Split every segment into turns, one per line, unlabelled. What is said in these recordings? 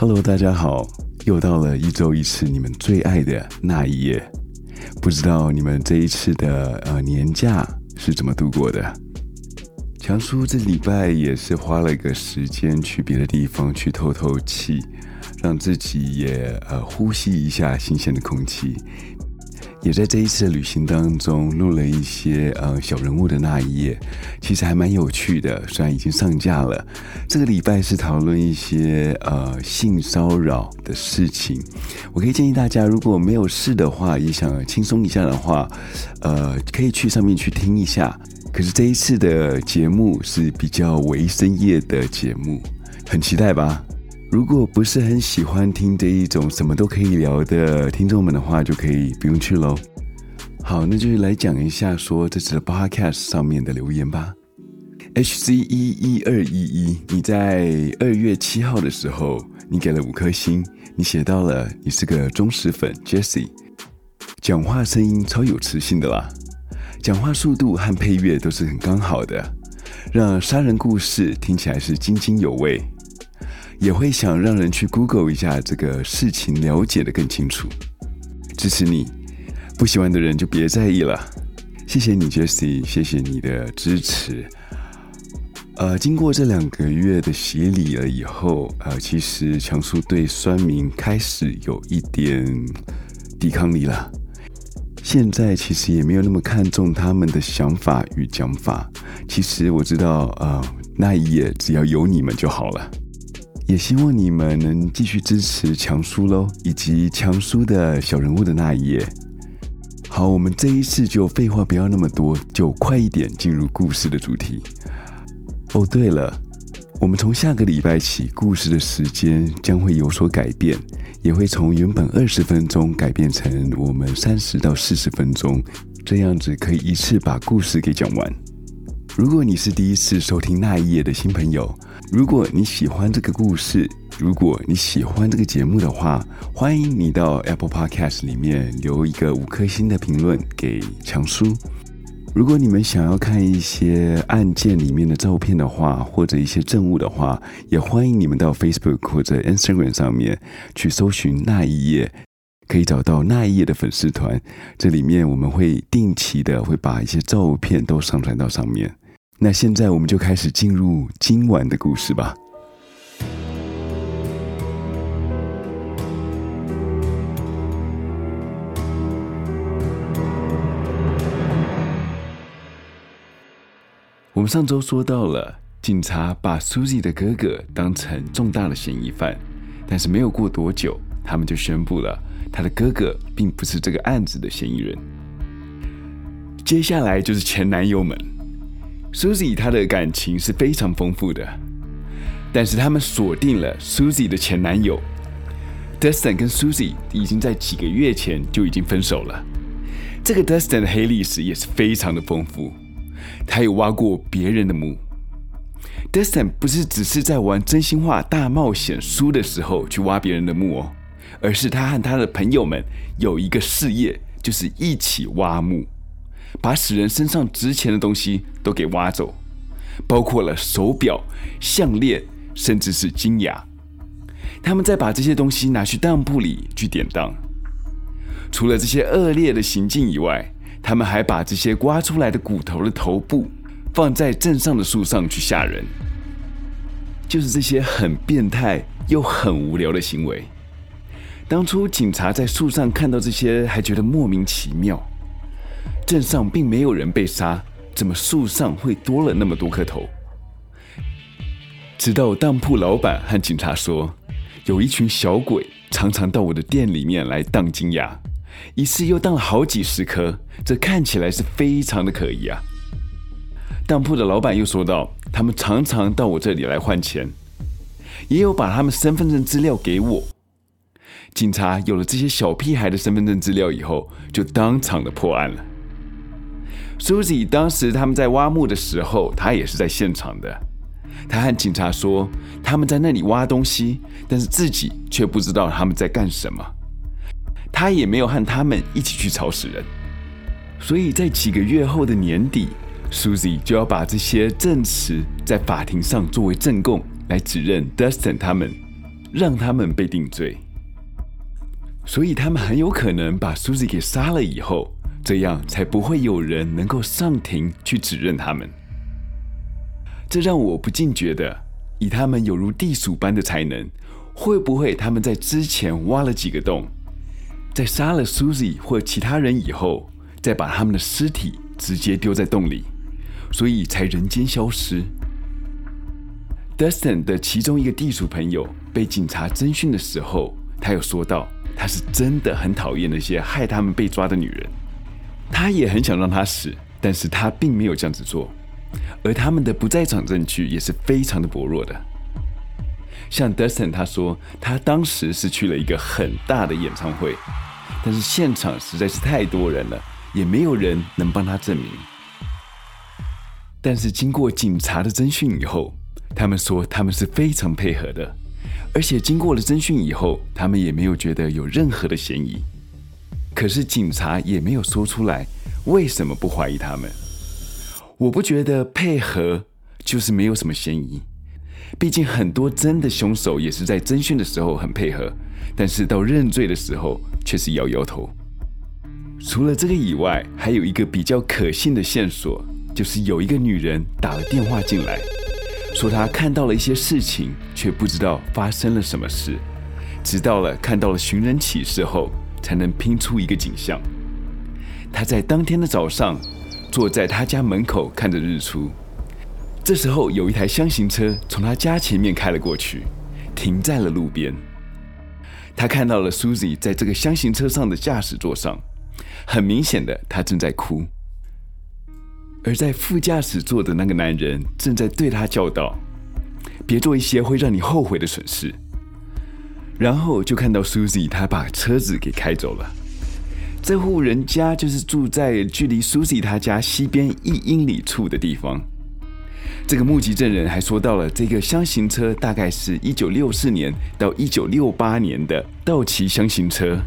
Hello，大家好，又到了一周一次你们最爱的那一夜。不知道你们这一次的呃年假是怎么度过的？强叔这礼拜也是花了一个时间去别的地方去透透气，让自己也呃呼吸一下新鲜的空气。也在这一次的旅行当中录了一些呃小人物的那一页，其实还蛮有趣的。虽然已经上架了，这个礼拜是讨论一些呃性骚扰的事情。我可以建议大家，如果没有事的话，也想轻松一下的话，呃，可以去上面去听一下。可是这一次的节目是比较为深夜的节目，很期待吧？如果不是很喜欢听这一种什么都可以聊的听众们的话，就可以不用去喽。好，那就来讲一下说这次的 podcast 上面的留言吧。HC 一一二一一，你在二月七号的时候，你给了五颗星，你写到了你是个忠实粉，Jessie，讲话声音超有磁性的啦，讲话速度和配乐都是很刚好的，让杀人故事听起来是津津有味。也会想让人去 Google 一下这个事情，了解的更清楚。支持你，不喜欢的人就别在意了。谢谢你，Jessie，谢谢你的支持。呃，经过这两个月的洗礼了以后，呃，其实强叔对酸民开始有一点抵抗力了。现在其实也没有那么看重他们的想法与讲法。其实我知道，呃，那一夜只要有你们就好了。也希望你们能继续支持强叔喽，以及强叔的小人物的那一页。好，我们这一次就废话不要那么多，就快一点进入故事的主题。哦，对了，我们从下个礼拜起，故事的时间将会有所改变，也会从原本二十分钟改变成我们三十到四十分钟，这样子可以一次把故事给讲完。如果你是第一次收听那一页的新朋友，如果你喜欢这个故事，如果你喜欢这个节目的话，欢迎你到 Apple Podcast 里面留一个五颗星的评论给强叔。如果你们想要看一些案件里面的照片的话，或者一些证物的话，也欢迎你们到 Facebook 或者 Instagram 上面去搜寻那一页，可以找到那一页的粉丝团。这里面我们会定期的会把一些照片都上传到上面。那现在我们就开始进入今晚的故事吧。我们上周说到了，警察把 Susie 的哥哥当成重大的嫌疑犯，但是没有过多久，他们就宣布了他的哥哥并不是这个案子的嫌疑人。接下来就是前男友们。Susie 她的感情是非常丰富的，但是他们锁定了 Susie 的前男友 Dustin，跟 Susie 已经在几个月前就已经分手了。这个 Dustin 的黑历史也是非常的丰富，他有挖过别人的墓。Dustin 不是只是在玩真心话大冒险输的时候去挖别人的墓哦，而是他和他的朋友们有一个事业，就是一起挖墓。把死人身上值钱的东西都给挖走，包括了手表、项链，甚至是金牙。他们再把这些东西拿去当铺里去典当。除了这些恶劣的行径以外，他们还把这些挖出来的骨头的头部放在镇上的树上去吓人。就是这些很变态又很无聊的行为。当初警察在树上看到这些，还觉得莫名其妙。镇上并没有人被杀，怎么树上会多了那么多颗头？直到当铺老板和警察说，有一群小鬼常常到我的店里面来当金牙，一次又当了好几十颗，这看起来是非常的可疑啊。当铺的老板又说道，他们常常到我这里来换钱，也有把他们身份证资料给我。警察有了这些小屁孩的身份证资料以后，就当场的破案了。Susie 当时他们在挖墓的时候，他也是在现场的。他和警察说他们在那里挖东西，但是自己却不知道他们在干什么。他也没有和他们一起去吵死人。所以在几个月后的年底，Susie 就要把这些证词在法庭上作为证供来指认 Dustin 他们让他们被定罪。所以他们很有可能把 Susie 给杀了以后，这样才不会有人能够上庭去指认他们。这让我不禁觉得，以他们有如地鼠般的才能，会不会他们在之前挖了几个洞，在杀了 Susie 或其他人以后，再把他们的尸体直接丢在洞里，所以才人间消失。Dustin 的其中一个地鼠朋友被警察侦讯的时候，他有说到。他是真的很讨厌那些害他们被抓的女人，他也很想让他死，但是他并没有这样子做。而他们的不在场证据也是非常的薄弱的。像 Dustin 他说，他当时是去了一个很大的演唱会，但是现场实在是太多人了，也没有人能帮他证明。但是经过警察的侦讯以后，他们说他们是非常配合的。而且经过了侦讯以后，他们也没有觉得有任何的嫌疑。可是警察也没有说出来为什么不怀疑他们。我不觉得配合就是没有什么嫌疑，毕竟很多真的凶手也是在侦讯的时候很配合，但是到认罪的时候却是摇摇头。除了这个以外，还有一个比较可信的线索，就是有一个女人打了电话进来。说她看到了一些事情，却不知道发生了什么事，直到了看到了寻人启事后，才能拼出一个景象。他在当天的早上，坐在他家门口看着日出。这时候有一台厢型车从他家前面开了过去，停在了路边。他看到了 Susie 在这个厢型车上的驾驶座上，很明显的，他正在哭。而在副驾驶座的那个男人正在对他叫道：“别做一些会让你后悔的蠢事。”然后就看到 Susie，他把车子给开走了。这户人家就是住在距离 Susie 他家西边一英里处的地方。这个目击证人还说到了，这个箱型车大概是一九六四年到一九六八年的道奇箱型车，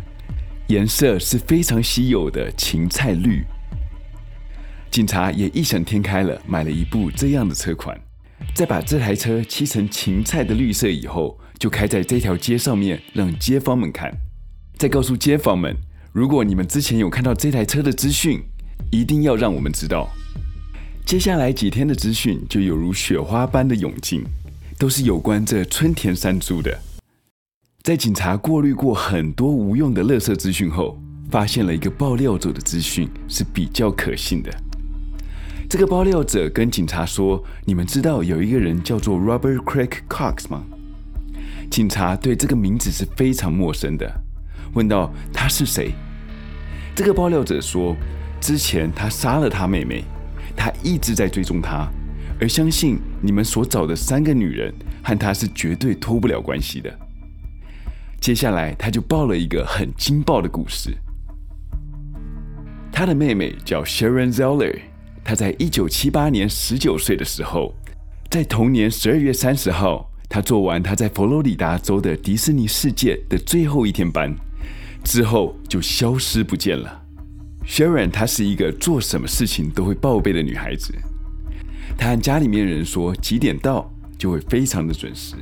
颜色是非常稀有的芹菜绿。警察也异想天开了，买了一部这样的车款，在把这台车漆成芹菜的绿色以后，就开在这条街上面，让街坊们看，再告诉街坊们，如果你们之前有看到这台车的资讯，一定要让我们知道。接下来几天的资讯就有如雪花般的涌进，都是有关这春田山猪的。在警察过滤过很多无用的垃圾资讯后，发现了一个爆料者的资讯是比较可信的。这个爆料者跟警察说：“你们知道有一个人叫做 Robert Craig Cox 吗？”警察对这个名字是非常陌生的，问到：“他是谁？”这个爆料者说：“之前他杀了他妹妹，他一直在追踪他，而相信你们所找的三个女人和他是绝对脱不了关系的。”接下来他就报了一个很惊爆的故事：他的妹妹叫 Sharon Zeller。她在一九七八年十九岁的时候，在同年十二月三十号，他做完他在佛罗里达州的迪士尼世界的最后一天班之后，就消失不见了。Sharon 她是一个做什么事情都会报备的女孩子，她和家里面人说几点到，就会非常的准时。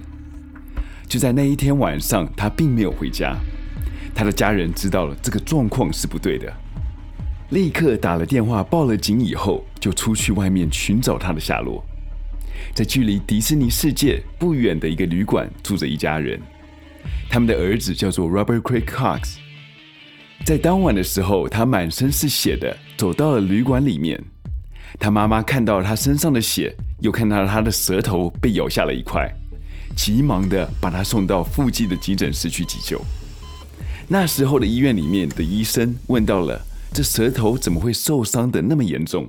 就在那一天晚上，她并没有回家，她的家人知道了这个状况是不对的。立刻打了电话报了警，以后就出去外面寻找他的下落。在距离迪士尼世界不远的一个旅馆住着一家人，他们的儿子叫做 Robert Craig Cox。在当晚的时候，他满身是血的走到了旅馆里面。他妈妈看到了他身上的血，又看到了他的舌头被咬下了一块，急忙的把他送到附近的急诊室去急救。那时候的医院里面的医生问到了。这舌头怎么会受伤的那么严重？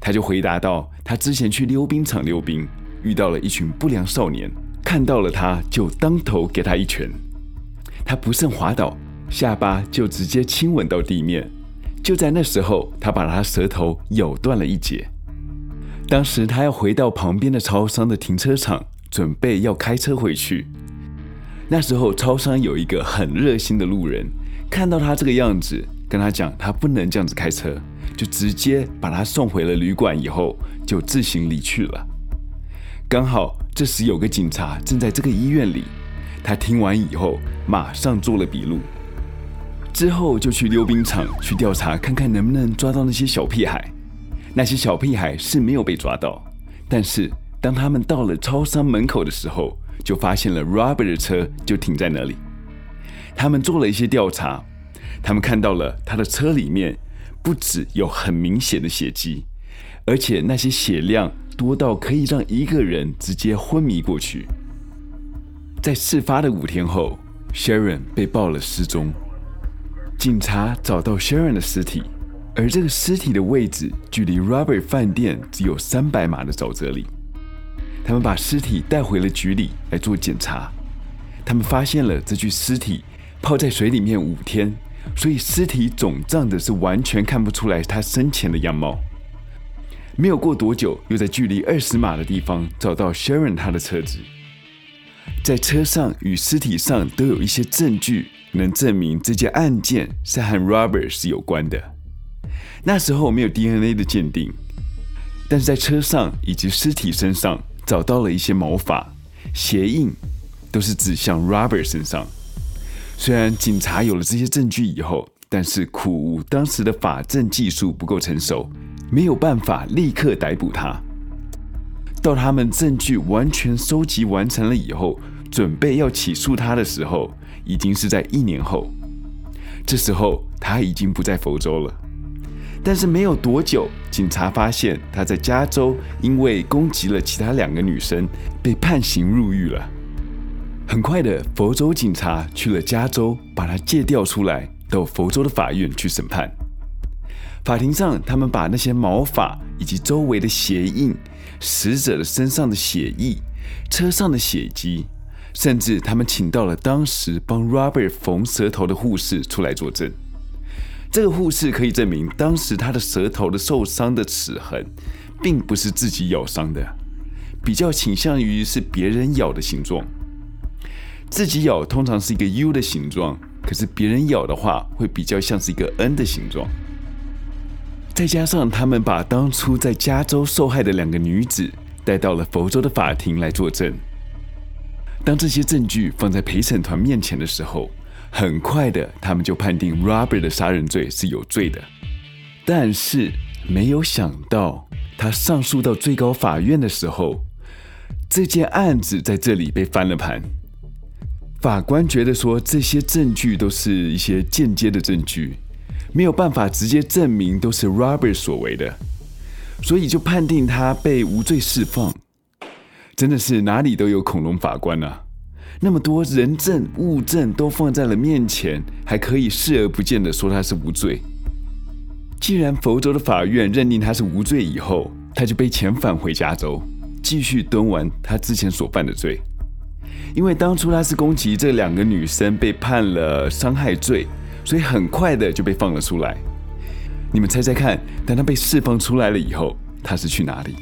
他就回答道：“他之前去溜冰场溜冰，遇到了一群不良少年，看到了他就当头给他一拳，他不慎滑倒，下巴就直接亲吻到地面。就在那时候，他把他舌头咬断了一截。当时他要回到旁边的超商的停车场，准备要开车回去。那时候超商有一个很热心的路人，看到他这个样子。”跟他讲，他不能这样子开车，就直接把他送回了旅馆，以后就自行离去了。刚好这时有个警察正在这个医院里，他听完以后，马上做了笔录，之后就去溜冰场去调查，看看能不能抓到那些小屁孩。那些小屁孩是没有被抓到，但是当他们到了超商门口的时候，就发现了 Robert 的车就停在那里。他们做了一些调查，他们看到了他的车里面不只有很明显的血迹，而且那些血量多到可以让一个人直接昏迷过去。在事发的五天后，Sharon 被报了失踪。警察找到 Sharon 的尸体，而这个尸体的位置距离 Robert 饭店只有三百码的沼泽里。他们把尸体带回了局里来做检查。他们发现了这具尸体泡在水里面五天，所以尸体肿胀的是完全看不出来他生前的样貌。没有过多久，又在距离二十码的地方找到 Sharon 他的车子。在车上与尸体上都有一些证据，能证明这件案件是和 Robert 是有关的。那时候没有 DNA 的鉴定，但是在车上以及尸体身上找到了一些毛发、鞋印，都是指向 Robert 身上。虽然警察有了这些证据以后，但是苦无当时的法证技术不够成熟，没有办法立刻逮捕他。到他们证据完全收集完成了以后，准备要起诉他的时候，已经是在一年后。这时候他已经不在佛州了，但是没有多久，警察发现他在加州因为攻击了其他两个女生，被判刑入狱了。很快的，佛州警察去了加州，把他借调出来，到佛州的法院去审判。法庭上，他们把那些毛发以及周围的鞋印、死者的身上的血迹、车上的血迹，甚至他们请到了当时帮 Robert 缝舌头的护士出来作证。这个护士可以证明，当时他的舌头的受伤的齿痕，并不是自己咬伤的，比较倾向于是别人咬的形状。自己咬通常是一个 U 的形状，可是别人咬的话，会比较像是一个 N 的形状。再加上他们把当初在加州受害的两个女子带到了佛州的法庭来作证。当这些证据放在陪审团面前的时候，很快的他们就判定 Robert 的杀人罪是有罪的。但是没有想到，他上诉到最高法院的时候，这件案子在这里被翻了盘。法官觉得说，这些证据都是一些间接的证据。没有办法直接证明都是 Robert 所为的，所以就判定他被无罪释放。真的是哪里都有恐龙法官啊！那么多人证物证都放在了面前，还可以视而不见的说他是无罪。既然佛州的法院认定他是无罪以后，他就被遣返回加州，继续蹲完他之前所犯的罪。因为当初他是攻击这两个女生，被判了伤害罪。所以很快的就被放了出来。你们猜猜看，当他被释放出来了以后，他是去哪里？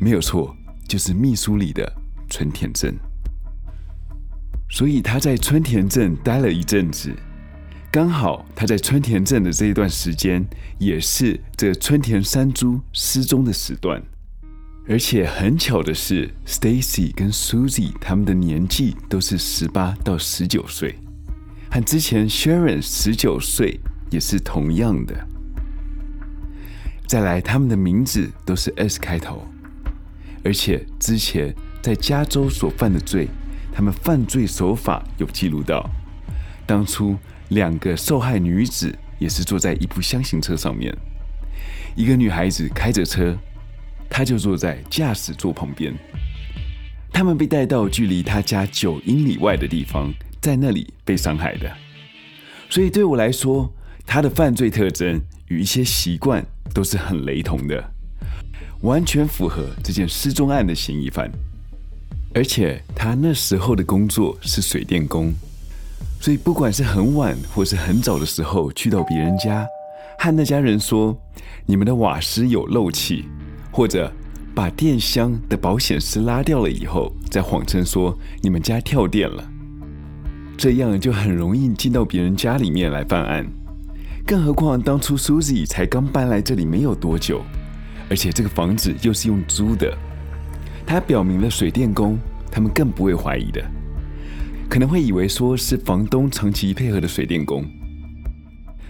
没有错，就是密苏里的春田镇。所以他在春田镇待了一阵子，刚好他在春田镇的这一段时间，也是这春田山猪失踪的时段。而且很巧的是，Stacy 跟 Susie 他们的年纪都是十八到十九岁。和之前 Sharon 十九岁也是同样的。再来，他们的名字都是 S 开头，而且之前在加州所犯的罪，他们犯罪手法有记录到。当初两个受害女子也是坐在一部厢型车上面，一个女孩子开着车，他就坐在驾驶座旁边。他们被带到距离他家九英里外的地方。在那里被伤害的，所以对我来说，他的犯罪特征与一些习惯都是很雷同的，完全符合这件失踪案的嫌疑犯。而且他那时候的工作是水电工，所以不管是很晚或是很早的时候去到别人家，和那家人说你们的瓦斯有漏气，或者把电箱的保险丝拉掉了以后，再谎称说你们家跳电了。这样就很容易进到别人家里面来犯案，更何况当初 Susie 才刚搬来这里没有多久，而且这个房子又是用租的，他表明了水电工，他们更不会怀疑的。可能会以为说是房东长期配合的水电工。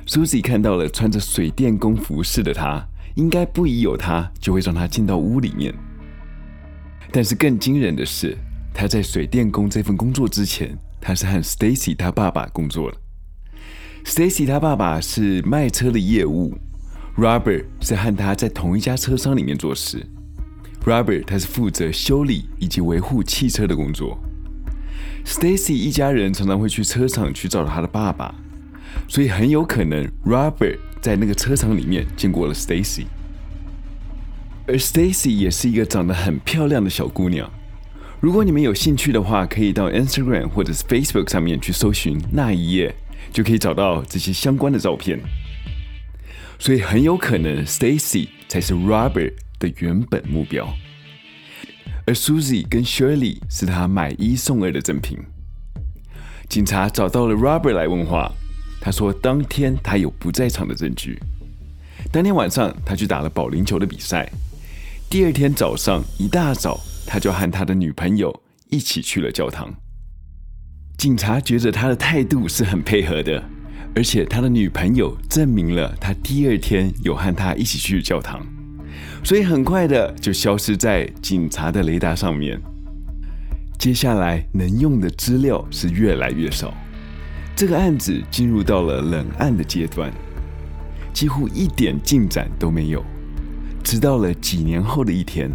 Susie 看到了穿着水电工服饰的他，应该不疑有他，就会让他进到屋里面。但是更惊人的是，他在水电工这份工作之前，他是和 Stacy 他爸爸工作了。Stacy 他爸爸是卖车的业务，Robert 是和他在同一家车商里面做事。Robert 他是负责修理以及维护汽车的工作。Stacy 一家人常常会去车厂去找他的爸爸，所以很有可能 Robert 在那个车场里面见过了 Stacy。而 Stacy 也是一个长得很漂亮的小姑娘。如果你们有兴趣的话，可以到 Instagram 或者是 Facebook 上面去搜寻那一页，就可以找到这些相关的照片。所以很有可能 Stacy 才是 Robert 的原本目标，而 Susie 跟 Shirley 是他买一送二的赠品。警察找到了 Robert 来问话，他说当天他有不在场的证据。当天晚上他去打了保龄球的比赛，第二天早上一大早他就和他的女朋友一起去了教堂。警察觉得他的态度是很配合的，而且他的女朋友证明了他第二天有和他一起去教堂，所以很快的就消失在警察的雷达上面。接下来能用的资料是越来越少，这个案子进入到了冷案的阶段，几乎一点进展都没有。直到了几年后的一天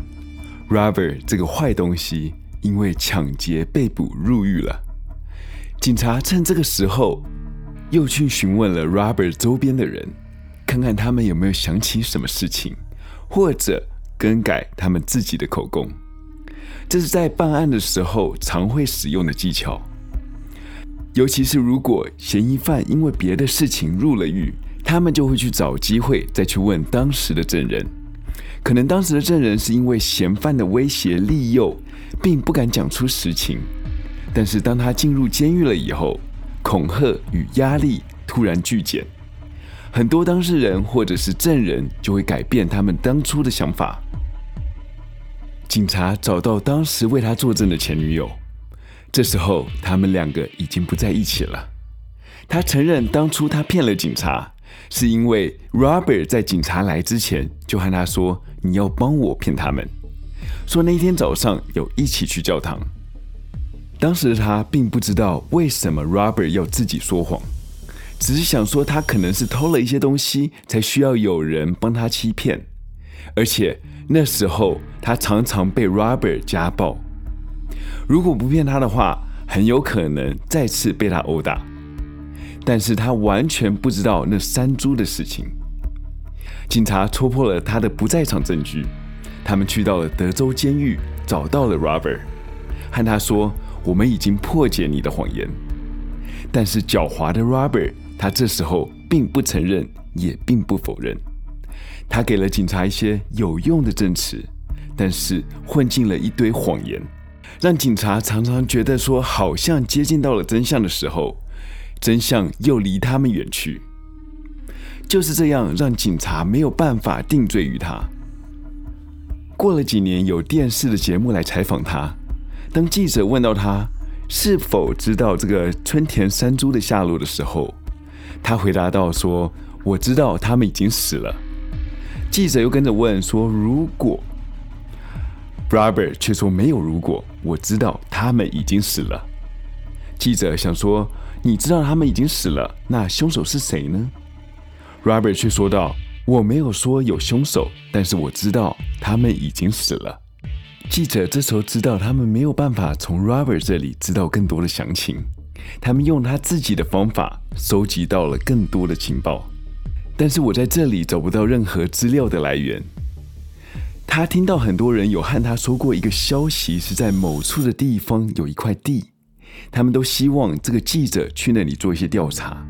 ，Robert 这个坏东西因为抢劫被捕入狱了。警察趁这个时候，又去询问了 Robert 周边的人，看看他们有没有想起什么事情，或者更改他们自己的口供。这是在办案的时候常会使用的技巧，尤其是如果嫌疑犯因为别的事情入了狱，他们就会去找机会再去问当时的证人。可能当时的证人是因为嫌犯的威胁利诱，并不敢讲出实情。但是当他进入监狱了以后，恐吓与压力突然剧减，很多当事人或者是证人就会改变他们当初的想法。警察找到当时为他作证的前女友，这时候他们两个已经不在一起了。他承认当初他骗了警察，是因为 Robert 在警察来之前就和他说：“你要帮我骗他们。”说那天早上有一起去教堂。当时的他并不知道为什么 Robert 要自己说谎，只是想说他可能是偷了一些东西，才需要有人帮他欺骗。而且那时候他常常被 Robert 家暴，如果不骗他的话，很有可能再次被他殴打。但是他完全不知道那山猪的事情。警察戳破了他的不在场证据，他们去到了德州监狱，找到了 Robert，和他说。我们已经破解你的谎言，但是狡猾的 Robert，他这时候并不承认，也并不否认。他给了警察一些有用的证词，但是混进了一堆谎言，让警察常常觉得说，好像接近到了真相的时候，真相又离他们远去。就是这样，让警察没有办法定罪于他。过了几年，有电视的节目来采访他。当记者问到他是否知道这个春田山猪的下落的时候，他回答道：“说我知道他们已经死了。”记者又跟着问说：“如果 Robert 却说没有如果，我知道他们已经死了。”记者想说：“你知道他们已经死了，那凶手是谁呢？”Robert 却说道：“我没有说有凶手，但是我知道他们已经死了。”记者这时候知道他们没有办法从 Robert 这里知道更多的详情，他们用他自己的方法收集到了更多的情报，但是我在这里找不到任何资料的来源。他听到很多人有和他说过一个消息，是在某处的地方有一块地，他们都希望这个记者去那里做一些调查。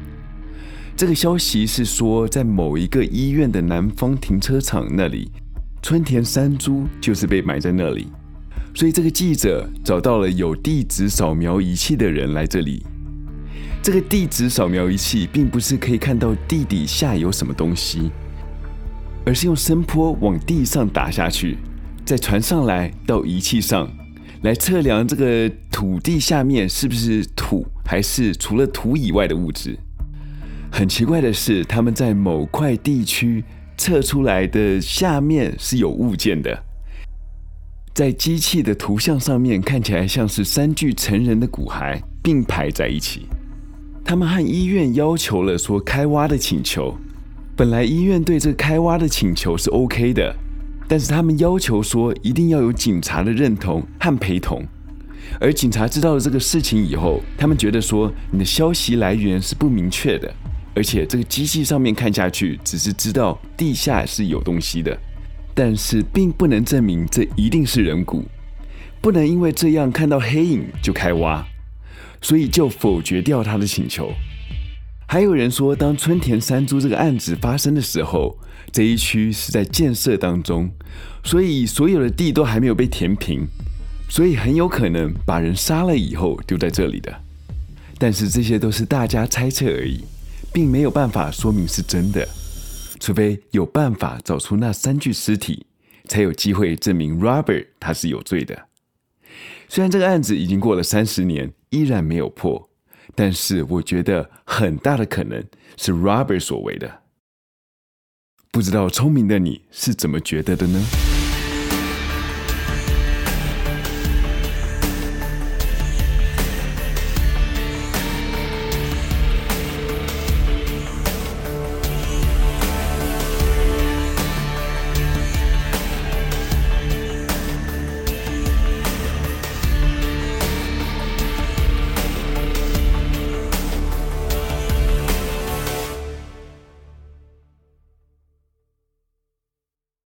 这个消息是说，在某一个医院的南方停车场那里。春田山猪就是被埋在那里，所以这个记者找到了有地址扫描仪器的人来这里。这个地址扫描仪器并不是可以看到地底下有什么东西，而是用声波往地上打下去，再传上来到仪器上，来测量这个土地下面是不是土，还是除了土以外的物质。很奇怪的是，他们在某块地区测出来的下面是有物件的，在机器的图像上面看起来像是三具成人的骨骸并排在一起。他们和医院要求了说开挖的请求，本来医院对这个开挖的请求是 OK 的。但是他们要求说，一定要有警察的认同和陪同，而警察知道了这个事情以后，他们觉得说你的消息来源是不明确的，而且这个机器上面看下去只是知道地下是有东西的，但是并不能证明这一定是人骨，不能因为这样看到黑影就开挖，所以就否决掉他的请求。还有人说，当春田山猪这个案子发生的时候，这一区是在建设当中，所以所有的地都还没有被填平，所以很有可能把人杀了以后丢在这里的。但是这些都是大家猜测而已，并没有办法说明是真的，除非有办法找出那三具尸体，才有机会证明 Robert 他是有罪的。虽然这个案子已经过了三十年，依然没有破。但是我觉得很大的可能是 Robert 所为的，不知道聪明的你是怎么觉得的呢？